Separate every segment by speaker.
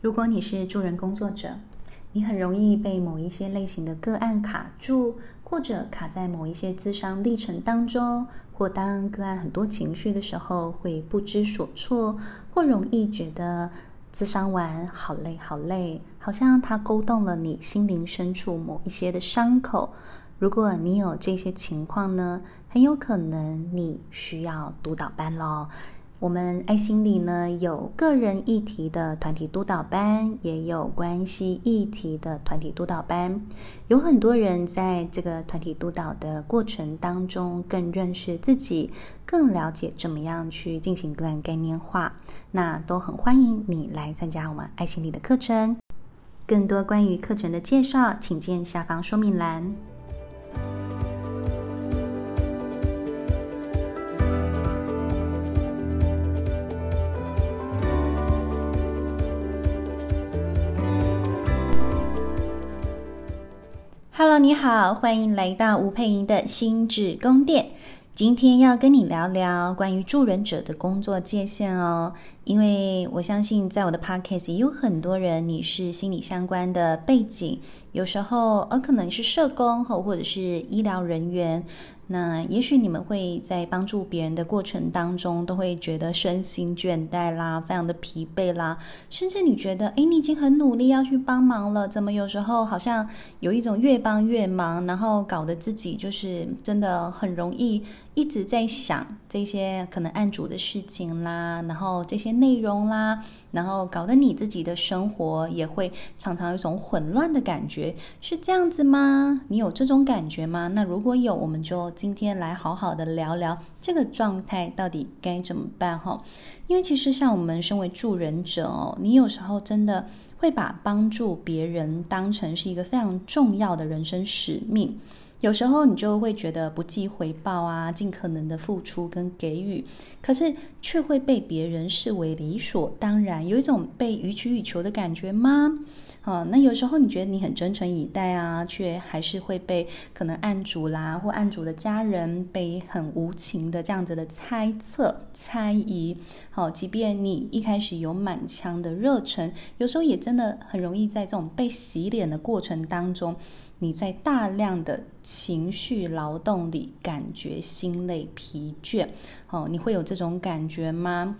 Speaker 1: 如果你是助人工作者，你很容易被某一些类型的个案卡住，或者卡在某一些咨商历程当中，或当个案很多情绪的时候，会不知所措，或容易觉得咨商完好累好累，好像它勾动了你心灵深处某一些的伤口。如果你有这些情况呢，很有可能你需要督导班咯。我们爱心理呢，有个人议题的团体督导班，也有关系议题的团体督导班。有很多人在这个团体督导的过程当中，更认识自己，更了解怎么样去进行个案概念化。那都很欢迎你来参加我们爱心理的课程。更多关于课程的介绍，请见下方说明栏。Hello，你好，欢迎来到吴佩莹的心智宫殿。今天要跟你聊聊关于助人者的工作界限哦，因为我相信在我的 Podcast 也有很多人，你是心理相关的背景，有时候呃可能是社工或或者是医疗人员。那也许你们会在帮助别人的过程当中，都会觉得身心倦怠啦，非常的疲惫啦，甚至你觉得，诶，你已经很努力要去帮忙了，怎么有时候好像有一种越帮越忙，然后搞得自己就是真的很容易一直在想这些可能案主的事情啦，然后这些内容啦，然后搞得你自己的生活也会常常有一种混乱的感觉，是这样子吗？你有这种感觉吗？那如果有，我们就。今天来好好的聊聊这个状态到底该怎么办哈？因为其实像我们身为助人者哦，你有时候真的会把帮助别人当成是一个非常重要的人生使命。有时候你就会觉得不计回报啊，尽可能的付出跟给予，可是却会被别人视为理所当然，有一种被予取予求的感觉吗？啊，那有时候你觉得你很真诚以待啊，却还是会被可能案主啦或案主的家人被很无情的这样子的猜测、猜疑。好，即便你一开始有满腔的热忱，有时候也真的很容易在这种被洗脸的过程当中，你在大量的情绪劳动里感觉心累疲倦。哦，你会有这种感觉吗？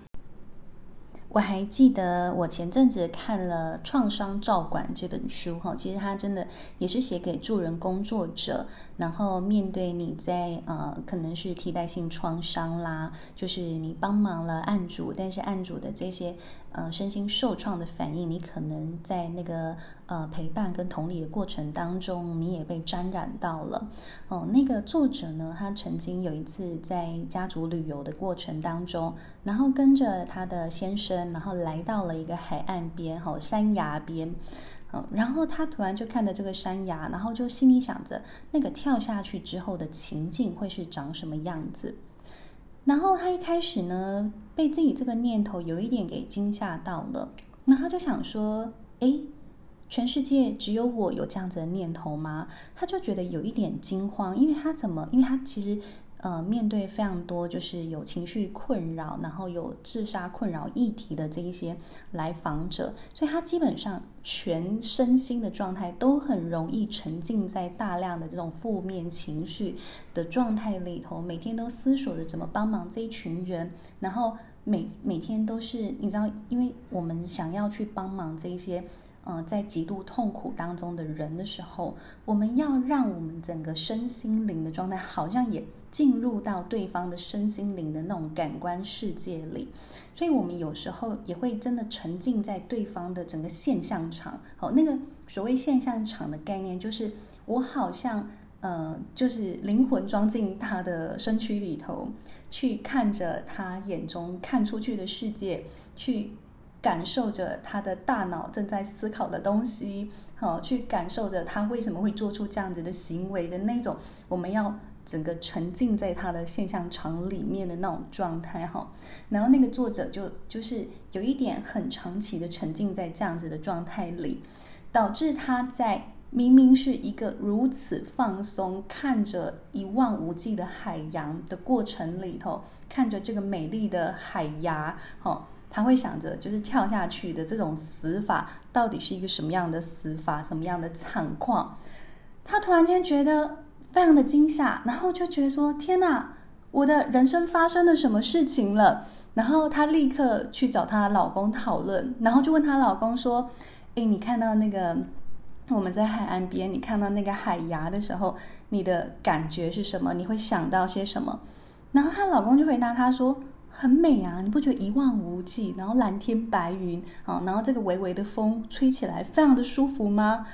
Speaker 1: 我还记得我前阵子看了《创伤照管》这本书，哈，其实它真的也是写给助人工作者，然后面对你在呃可能是替代性创伤啦，就是你帮忙了案主，但是案主的这些呃身心受创的反应，你可能在那个呃陪伴跟同理的过程当中，你也被沾染到了。哦，那个作者呢，他曾经有一次在家族旅游的过程当中，然后跟着他的先生。然后来到了一个海岸边，哈，山崖边，嗯然后他突然就看着这个山崖，然后就心里想着，那个跳下去之后的情境会是长什么样子。然后他一开始呢，被自己这个念头有一点给惊吓到了，那他就想说，哎，全世界只有我有这样子的念头吗？他就觉得有一点惊慌，因为他怎么，因为他其实。呃，面对非常多就是有情绪困扰，然后有自杀困扰议题的这一些来访者，所以他基本上全身心的状态都很容易沉浸在大量的这种负面情绪的状态里头，每天都思索着怎么帮忙这一群人，然后每每天都是你知道，因为我们想要去帮忙这一些。呃，在极度痛苦当中的人的时候，我们要让我们整个身心灵的状态，好像也进入到对方的身心灵的那种感官世界里。所以，我们有时候也会真的沉浸在对方的整个现象场。好，那个所谓现象场的概念，就是我好像呃，就是灵魂装进他的身躯里头，去看着他眼中看出去的世界，去。感受着他的大脑正在思考的东西，好，去感受着他为什么会做出这样子的行为的那种，我们要整个沉浸在他的现象场里面的那种状态，哈。然后那个作者就就是有一点很长期的沉浸在这样子的状态里，导致他在明明是一个如此放松，看着一望无际的海洋的过程里头，看着这个美丽的海牙，哈。他会想着就是跳下去的这种死法到底是一个什么样的死法，什么样的惨况？他突然间觉得非常的惊吓，然后就觉得说：“天哪，我的人生发生了什么事情了？”然后她立刻去找她老公讨论，然后就问她老公说：“诶，你看到那个我们在海岸边，你看到那个海牙的时候，你的感觉是什么？你会想到些什么？”然后她老公就回答她说：“很美啊，你不觉得一望无际，然后蓝天白云啊，然后这个微微的风吹起来，非常的舒服吗？”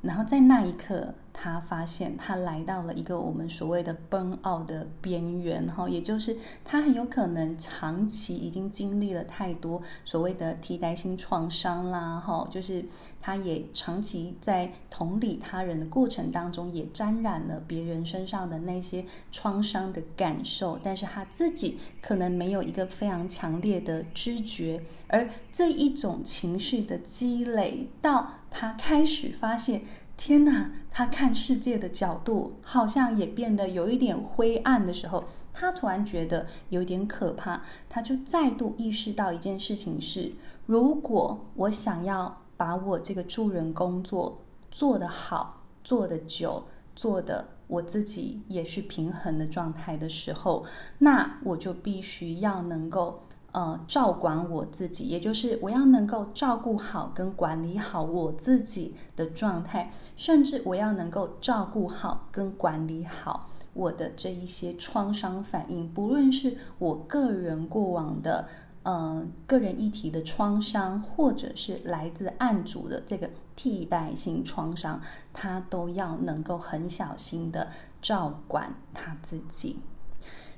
Speaker 1: 然后在那一刻，他发现他来到了一个我们所谓的 burnout 的边缘，哈，也就是他很有可能长期已经经历了太多所谓的替代性创伤啦，哈，就是他也长期在同理他人的过程当中，也沾染了别人身上的那些创伤的感受，但是他自己可能没有一个非常强烈的知觉，而这一种情绪的积累到。他开始发现，天哪！他看世界的角度好像也变得有一点灰暗的时候，他突然觉得有点可怕。他就再度意识到一件事情是：如果我想要把我这个助人工作做得好、做得久、做得我自己也是平衡的状态的时候，那我就必须要能够。呃，照管我自己，也就是我要能够照顾好跟管理好我自己的状态，甚至我要能够照顾好跟管理好我的这一些创伤反应，不论是我个人过往的呃个人议题的创伤，或者是来自案主的这个替代性创伤，他都要能够很小心的照管他自己，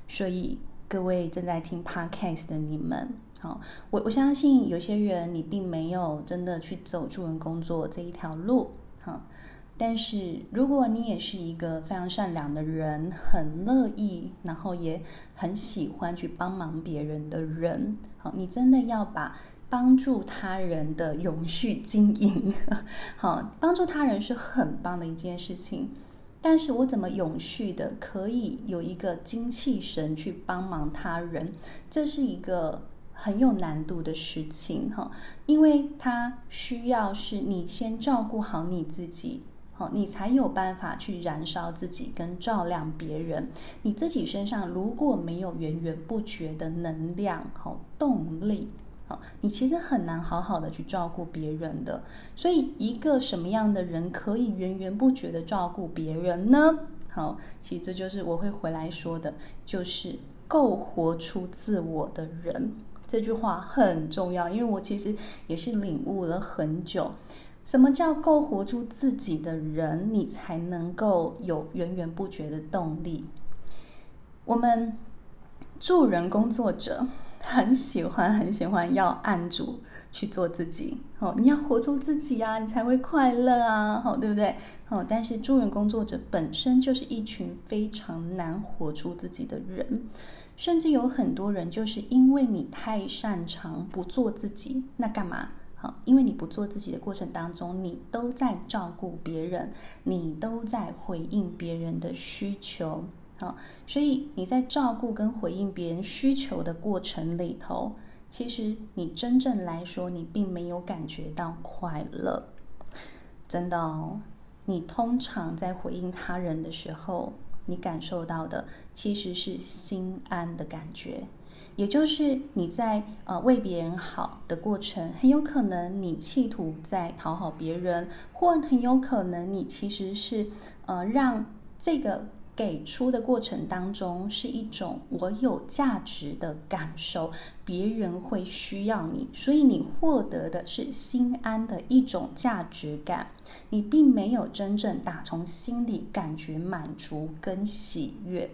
Speaker 1: 所以。各位正在听 Podcast 的你们，好，我我相信有些人你并没有真的去走助人工作这一条路，哈，但是如果你也是一个非常善良的人，很乐意，然后也很喜欢去帮忙别人的人，好，你真的要把帮助他人的永续经营，好，帮助他人是很棒的一件事情。但是我怎么永续的可以有一个精气神去帮忙他人？这是一个很有难度的事情哈，因为它需要是你先照顾好你自己，好，你才有办法去燃烧自己跟照亮别人。你自己身上如果没有源源不绝的能量和动力。你其实很难好好的去照顾别人的，所以一个什么样的人可以源源不绝的照顾别人呢？好，其实这就是我会回来说的，就是够活出自我的人。这句话很重要，因为我其实也是领悟了很久，什么叫够活出自己的人，你才能够有源源不绝的动力。我们助人工作者。很喜欢很喜欢要按住去做自己，哦，你要活出自己啊，你才会快乐啊，哦，对不对？哦，但是助人工作者本身就是一群非常难活出自己的人，甚至有很多人就是因为你太擅长不做自己，那干嘛？好，因为你不做自己的过程当中，你都在照顾别人，你都在回应别人的需求。啊，所以你在照顾跟回应别人需求的过程里头，其实你真正来说，你并没有感觉到快乐。真的哦，你通常在回应他人的时候，你感受到的其实是心安的感觉，也就是你在呃为别人好的过程，很有可能你企图在讨好别人，或很有可能你其实是呃让这个。给出的过程当中是一种我有价值的感受，别人会需要你，所以你获得的是心安的一种价值感，你并没有真正打从心里感觉满足跟喜悦。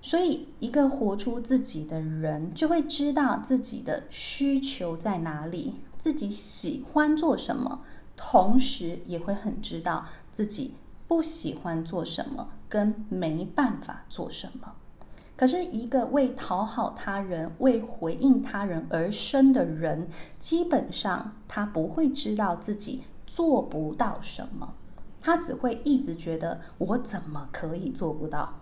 Speaker 1: 所以，一个活出自己的人就会知道自己的需求在哪里，自己喜欢做什么，同时也会很知道自己不喜欢做什么。跟没办法做什么，可是一个为讨好他人、为回应他人而生的人，基本上他不会知道自己做不到什么，他只会一直觉得我怎么可以做不到？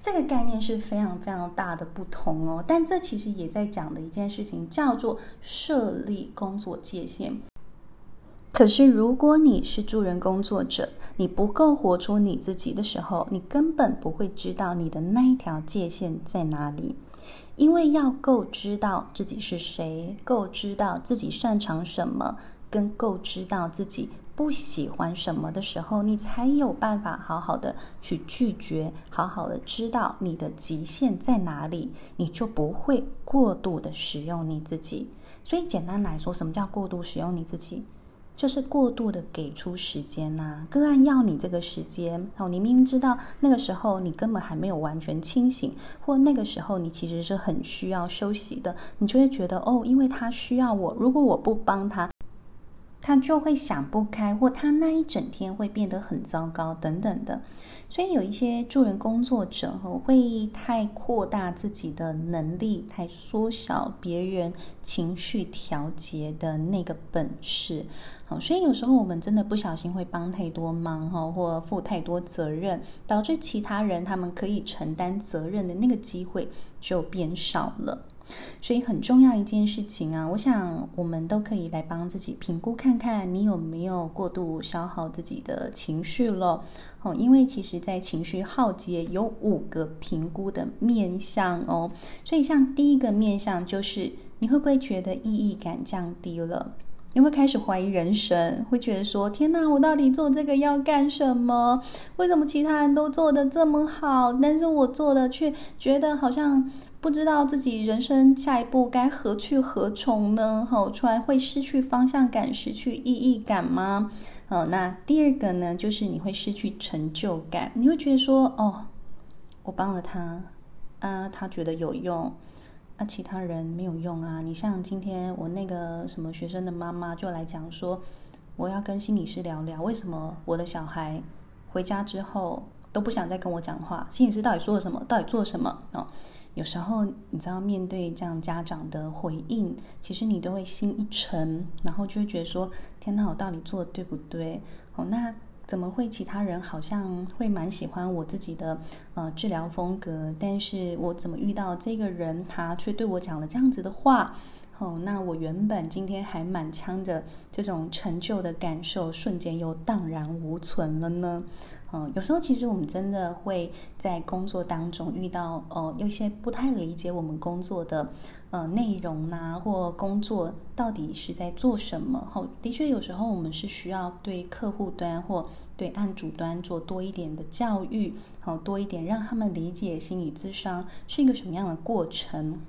Speaker 1: 这个概念是非常非常大的不同哦。但这其实也在讲的一件事情，叫做设立工作界限。可是，如果你是助人工作者，你不够活出你自己的时候，你根本不会知道你的那一条界限在哪里。因为要够知道自己是谁，够知道自己擅长什么，跟够知道自己不喜欢什么的时候，你才有办法好好的去拒绝，好好的知道你的极限在哪里，你就不会过度的使用你自己。所以，简单来说，什么叫过度使用你自己？就是过度的给出时间呐、个案要你这个时间哦，你明明知道那个时候你根本还没有完全清醒，或那个时候你其实是很需要休息的，你就会觉得哦，因为他需要我，如果我不帮他。他就会想不开，或他那一整天会变得很糟糕，等等的。所以有一些助人工作者会太扩大自己的能力，太缩小别人情绪调节的那个本事。好，所以有时候我们真的不小心会帮太多忙哈，或负太多责任，导致其他人他们可以承担责任的那个机会就变少了。所以很重要一件事情啊，我想我们都可以来帮自己评估看看，你有没有过度消耗自己的情绪了。哦，因为其实，在情绪耗竭有五个评估的面向哦。所以，像第一个面向就是，你会不会觉得意义感降低了？你会开始怀疑人生，会觉得说：天哪，我到底做这个要干什么？为什么其他人都做得这么好，但是我做的却觉得好像……不知道自己人生下一步该何去何从呢？好，突然会失去方向感，失去意义感吗？哦，那第二个呢，就是你会失去成就感，你会觉得说，哦，我帮了他，啊，他觉得有用，啊，其他人没有用啊。你像今天我那个什么学生的妈妈就来讲说，我要跟心理师聊聊，为什么我的小孩回家之后都不想再跟我讲话？心理师到底说了什么？到底做了什么？哦。有时候你知道，面对这样家长的回应，其实你都会心一沉，然后就会觉得说：天哪，我到底做的对不对？哦，那怎么会其他人好像会蛮喜欢我自己的呃治疗风格，但是我怎么遇到这个人，他却对我讲了这样子的话？哦，那我原本今天还满腔的这种成就的感受，瞬间又荡然无存了呢？嗯，有时候其实我们真的会在工作当中遇到，呃，有些不太理解我们工作的呃内容呐，或工作到底是在做什么。好，的确有时候我们是需要对客户端或对案主端做多一点的教育，好，多一点让他们理解心理咨商是一个什么样的过程。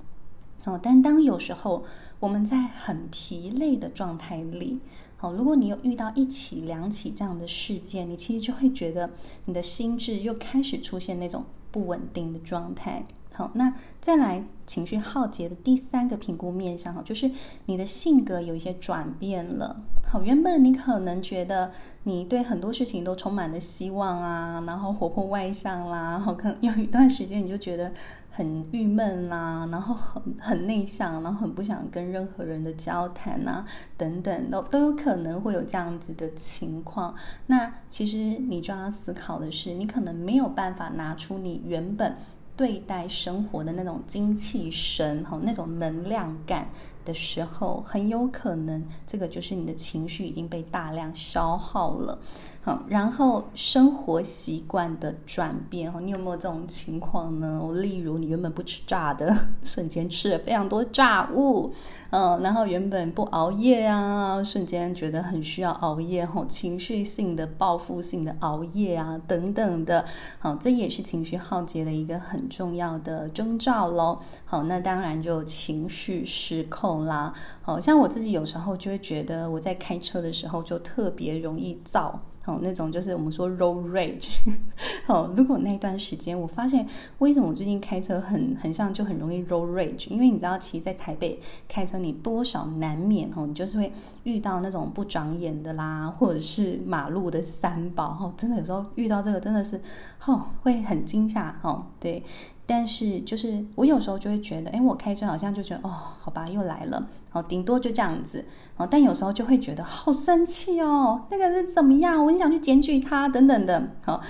Speaker 1: 哦，但当有时候我们在很疲累的状态里。好，如果你有遇到一起两起这样的事件，你其实就会觉得你的心智又开始出现那种不稳定的状态。好，那再来情绪耗竭的第三个评估面向，哈，就是你的性格有一些转变了。好，原本你可能觉得你对很多事情都充满了希望啊，然后活泼外向啦，然后可能有一段时间你就觉得。很郁闷啦，然后很很内向，然后很不想跟任何人的交谈啊，等等，都都有可能会有这样子的情况。那其实你就要思考的是，你可能没有办法拿出你原本对待生活的那种精气神吼那种能量感的时候，很有可能这个就是你的情绪已经被大量消耗了。好，然后生活习惯的转变，哈，你有没有这种情况呢？我例如，你原本不吃炸的，瞬间吃了非常多炸物，嗯，然后原本不熬夜啊，瞬间觉得很需要熬夜，哈，情绪性的、报复性的熬夜啊，等等的，好，这也是情绪耗竭的一个很重要的征兆喽。好，那当然就情绪失控啦。好像我自己有时候就会觉得，我在开车的时候就特别容易躁。哦，那种就是我们说 road rage。哦，如果那段时间我发现，为什么我最近开车很很像就很容易 road rage？因为你知道，其实，在台北开车，你多少难免哦，你就是会遇到那种不长眼的啦，或者是马路的三宝。哦，真的有时候遇到这个真的是，哦，会很惊吓。哦，对。但是就是我有时候就会觉得，哎，我开车好像就觉得，哦，好吧，又来了。哦，顶多就这样子哦。但有时候就会觉得好生气哦，那个是怎么样？我很想去检举他等等的。好，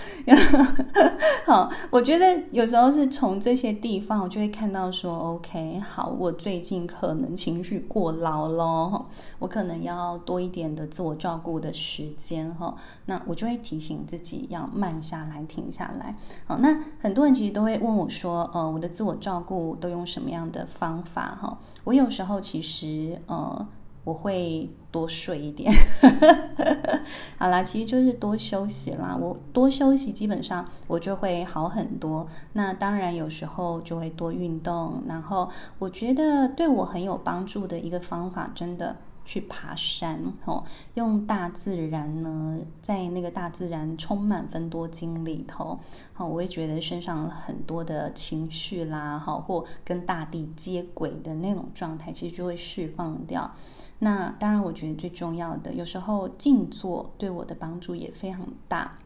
Speaker 1: 好，我觉得有时候是从这些地方，我就会看到说，OK，好，我最近可能情绪过劳咯，我可能要多一点的自我照顾的时间哈。那我就会提醒自己要慢下来，停下来。好，那很多人其实都会问我说，呃，我的自我照顾都用什么样的方法？哈，我有时候其实。呃，我会多睡一点。好啦，其实就是多休息啦。我多休息，基本上我就会好很多。那当然，有时候就会多运动。然后，我觉得对我很有帮助的一个方法，真的。去爬山，哦，用大自然呢，在那个大自然充满分多精里头，好，我会觉得身上很多的情绪啦，好，或跟大地接轨的那种状态，其实就会释放掉。那当然，我觉得最重要的，有时候静坐对我的帮助也非常大。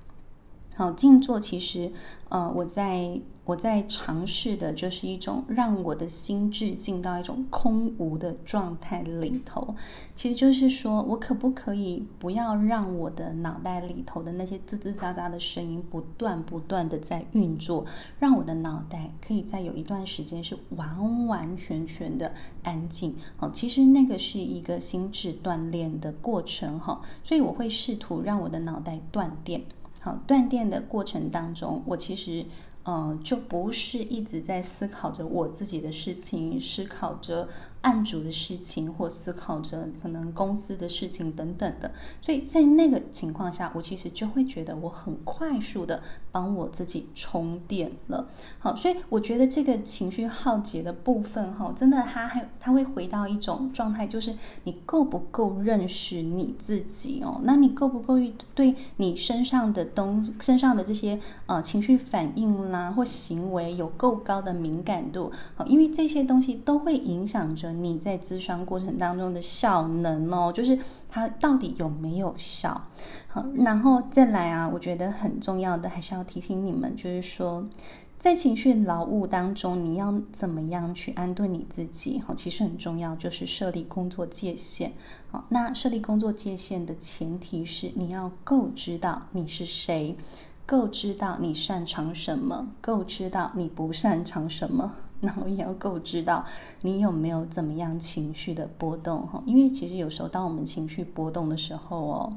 Speaker 1: 好，静坐其实，呃，我在我在尝试的就是一种让我的心智进到一种空无的状态里头。其实就是说我可不可以不要让我的脑袋里头的那些吱吱喳喳的声音不断不断的在运作，让我的脑袋可以在有一段时间是完完全全的安静。好，其实那个是一个心智锻炼的过程哈，所以我会试图让我的脑袋断电。好，断电的过程当中，我其实。呃，就不是一直在思考着我自己的事情，思考着案主的事情，或思考着可能公司的事情等等的。所以在那个情况下，我其实就会觉得我很快速的帮我自己充电了。好，所以我觉得这个情绪耗竭的部分，哈，真的，它还它会回到一种状态，就是你够不够认识你自己哦？那你够不够对你身上的东身上的这些呃情绪反应啦？或行为有够高的敏感度，好因为这些东西都会影响着你在咨商过程当中的效能哦，就是它到底有没有效。好，然后再来啊，我觉得很重要的还是要提醒你们，就是说，在情绪劳务当中，你要怎么样去安顿你自己？好，其实很重要，就是设立工作界限。好，那设立工作界限的前提是你要够知道你是谁。够知道你擅长什么，够知道你不擅长什么，那我也要够知道你有没有怎么样情绪的波动哈。因为其实有时候当我们情绪波动的时候哦，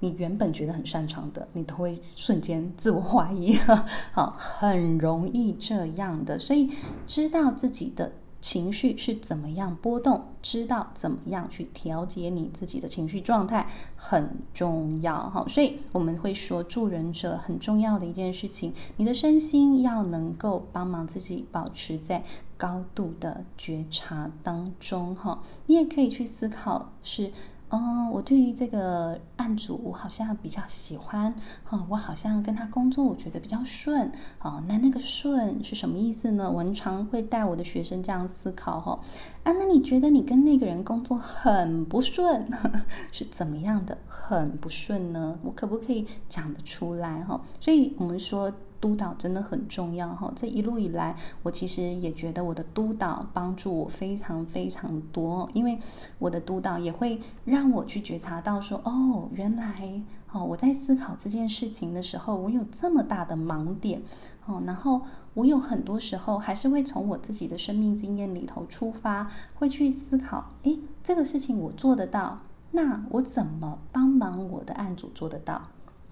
Speaker 1: 你原本觉得很擅长的，你都会瞬间自我怀疑，好，很容易这样的。所以知道自己的。情绪是怎么样波动？知道怎么样去调节你自己的情绪状态很重要哈。所以我们会说，助人者很重要的一件事情，你的身心要能够帮忙自己保持在高度的觉察当中哈。你也可以去思考是。嗯，我对于这个案主，我好像比较喜欢。嗯，我好像跟他工作，我觉得比较顺。哦，那那个顺是什么意思呢？我常会带我的学生这样思考哈。啊，那你觉得你跟那个人工作很不顺，是怎么样的很不顺呢？我可不可以讲得出来哈？所以我们说。督导真的很重要哈！这一路以来，我其实也觉得我的督导帮助我非常非常多，因为我的督导也会让我去觉察到说，哦，原来哦，我在思考这件事情的时候，我有这么大的盲点哦，然后我有很多时候还是会从我自己的生命经验里头出发，会去思考，诶，这个事情我做得到，那我怎么帮忙我的案主做得到？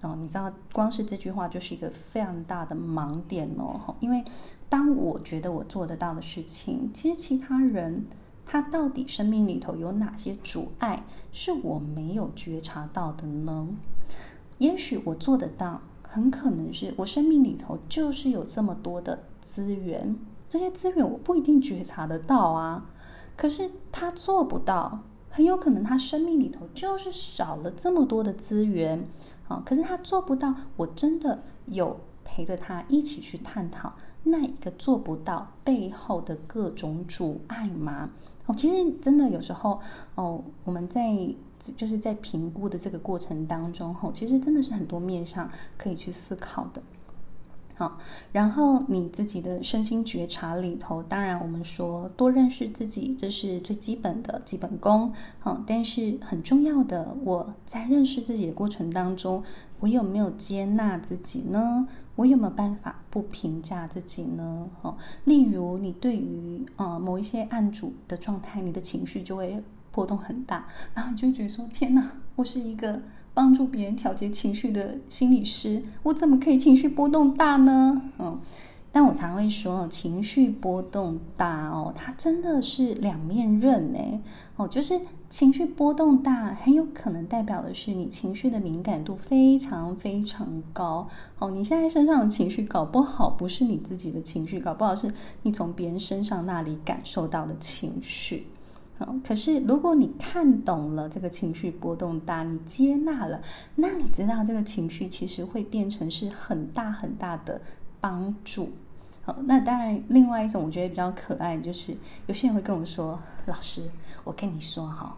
Speaker 1: 哦，你知道，光是这句话就是一个非常大的盲点哦。因为当我觉得我做得到的事情，其实其他人他到底生命里头有哪些阻碍是我没有觉察到的呢？也许我做得到，很可能是我生命里头就是有这么多的资源，这些资源我不一定觉察得到啊。可是他做不到。很有可能他生命里头就是少了这么多的资源，啊，可是他做不到。我真的有陪着他一起去探讨那一个做不到背后的各种阻碍吗？哦，其实真的有时候哦，我们在就是在评估的这个过程当中，哦，其实真的是很多面上可以去思考的。好，然后你自己的身心觉察里头，当然我们说多认识自己，这是最基本的基本功。好，但是很重要的，我在认识自己的过程当中，我有没有接纳自己呢？我有没有办法不评价自己呢？好，例如你对于呃某一些案主的状态，你的情绪就会波动很大，然后你就会觉得说：天哪，我是一个。帮助别人调节情绪的心理师，我怎么可以情绪波动大呢？嗯，但我常会说，情绪波动大哦，它真的是两面刃呢。哦，就是情绪波动大，很有可能代表的是你情绪的敏感度非常非常高。哦，你现在身上的情绪搞不好不是你自己的情绪，搞不好是你从别人身上那里感受到的情绪。可是如果你看懂了这个情绪波动大，你接纳了，那你知道这个情绪其实会变成是很大很大的帮助。好，那当然，另外一种我觉得比较可爱，就是有些人会跟我说：“老师，我跟你说哈。”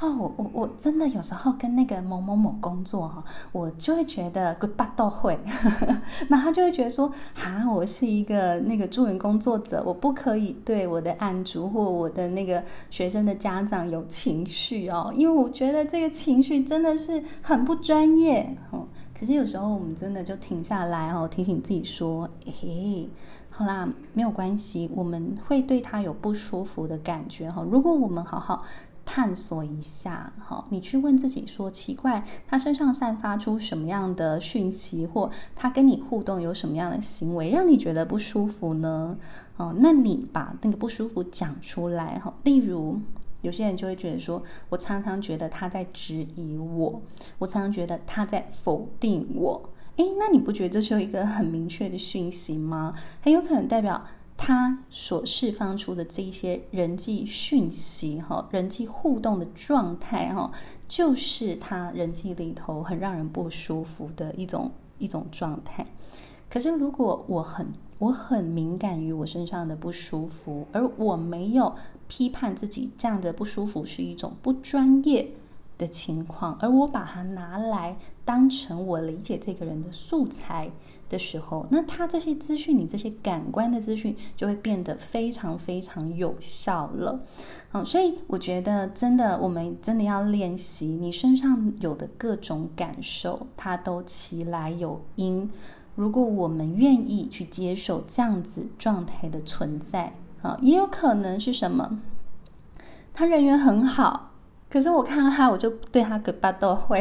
Speaker 1: 哦，我我我真的有时候跟那个某某某工作哈，我就会觉得 goodbye 都会，那他就会觉得说，哈，我是一个那个助人工作者，我不可以对我的案主或我的那个学生的家长有情绪哦，因为我觉得这个情绪真的是很不专业哦。可是有时候我们真的就停下来哦，提醒自己说，诶，好啦，没有关系，我们会对他有不舒服的感觉哈。如果我们好好。探索一下，好，你去问自己说：奇怪，他身上散发出什么样的讯息，或他跟你互动有什么样的行为，让你觉得不舒服呢？哦，那你把那个不舒服讲出来，哈。例如，有些人就会觉得说：我常常觉得他在质疑我，我常常觉得他在否定我。诶，那你不觉得这是一个很明确的讯息吗？很有可能代表。他所释放出的这一些人际讯息，哈，人际互动的状态，哈，就是他人际里头很让人不舒服的一种一种状态。可是，如果我很我很敏感于我身上的不舒服，而我没有批判自己这样的不舒服是一种不专业的情况，而我把它拿来当成我理解这个人的素材。的时候，那他这些资讯，你这些感官的资讯就会变得非常非常有效了。嗯，所以我觉得真的，我们真的要练习，你身上有的各种感受，它都其来有因。如果我们愿意去接受这样子状态的存在，啊，也有可能是什么？他人缘很好，可是我看到他，我就对他个巴都会。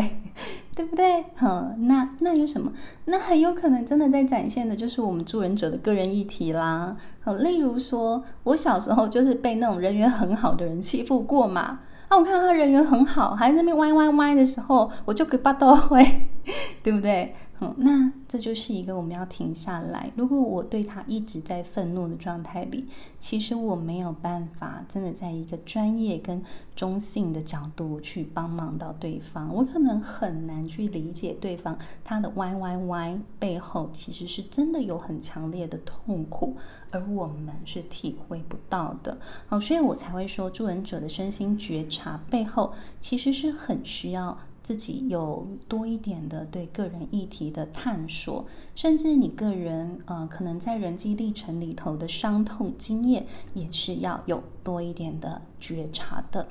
Speaker 1: 对不对？好，那那有什么？那很有可能真的在展现的就是我们助人者的个人议题啦。好，例如说，我小时候就是被那种人缘很好的人欺负过嘛。啊，我看到他人缘很好，还在那边歪歪歪的时候，我就给巴都会，对不对？嗯，那这就是一个我们要停下来。如果我对他一直在愤怒的状态里，其实我没有办法真的在一个专业跟中性的角度去帮忙到对方。我可能很难去理解对方他的歪歪歪背后其实是真的有很强烈的痛苦，而我们是体会不到的。好，所以我才会说，助人者的身心觉察背后其实是很需要。自己有多一点的对个人议题的探索，甚至你个人呃，可能在人际历程里头的伤痛经验，也是要有多一点的觉察的。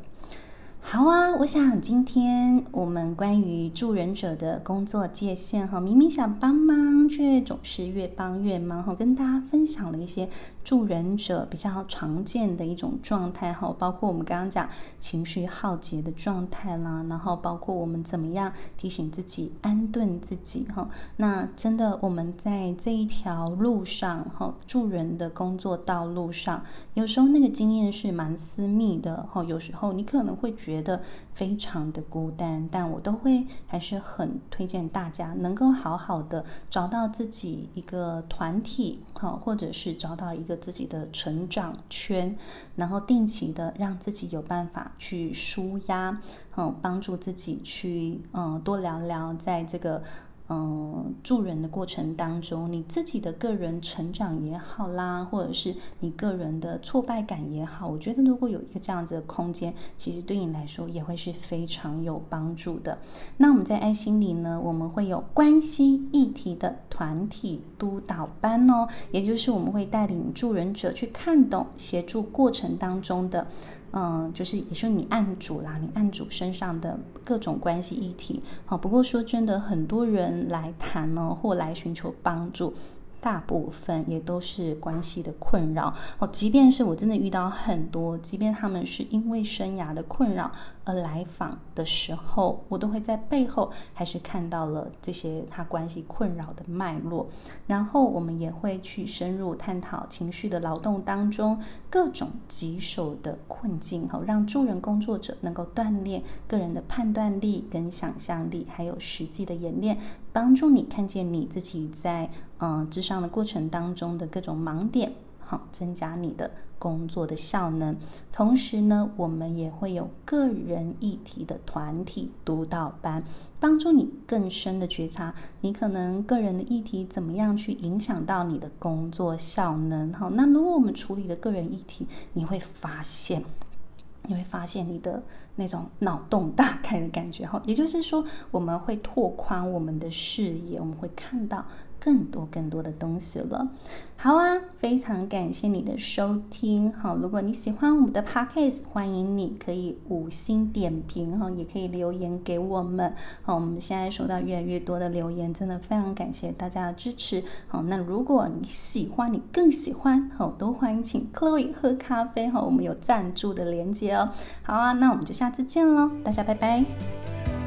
Speaker 1: 好啊，我想今天我们关于助人者的工作界限哈，明明想帮忙，却总是越帮越忙哈，跟大家分享了一些助人者比较常见的一种状态哈，包括我们刚刚讲情绪耗竭的状态啦，然后包括我们怎么样提醒自己安顿自己哈。那真的我们在这一条路上哈，助人的工作道路上，有时候那个经验是蛮私密的哈，有时候你可能会觉觉得非常的孤单，但我都会还是很推荐大家能够好好的找到自己一个团体，好，或者是找到一个自己的成长圈，然后定期的让自己有办法去舒压，嗯，帮助自己去嗯多聊聊在这个嗯，助人的过程当中，你自己的个人成长也好啦，或者是你个人的挫败感也好，我觉得如果有一个这样子的空间，其实对你来说也会是非常有帮助的。那我们在爱心里呢，我们会有关系议题的团体督导班哦，也就是我们会带领助人者去看懂协助过程当中的。嗯，就是也是你按主啦，你按主身上的各种关系议题。好，不过说真的，很多人来谈呢，或来寻求帮助。大部分也都是关系的困扰哦，即便是我真的遇到很多，即便他们是因为生涯的困扰而来访的时候，我都会在背后还是看到了这些他关系困扰的脉络，然后我们也会去深入探讨情绪的劳动当中各种棘手的困境，哈，让助人工作者能够锻炼个人的判断力跟想象力，还有实际的演练。帮助你看见你自己在嗯咨商的过程当中的各种盲点，好，增加你的工作的效能。同时呢，我们也会有个人议题的团体督导班，帮助你更深的觉察你可能个人的议题怎么样去影响到你的工作效能。好，那如果我们处理了个人议题，你会发现。你会发现你的那种脑洞大开的感觉哈，也就是说，我们会拓宽我们的视野，我们会看到。更多更多的东西了，好啊，非常感谢你的收听。好，如果你喜欢我们的 podcast，欢迎你可以五星点评哈，也可以留言给我们。好，我们现在收到越来越多的留言，真的非常感谢大家的支持。好，那如果你喜欢，你更喜欢，好，都欢迎请 Chloe 喝咖啡哈，我们有赞助的连接哦。好啊，那我们就下次见喽，大家拜拜。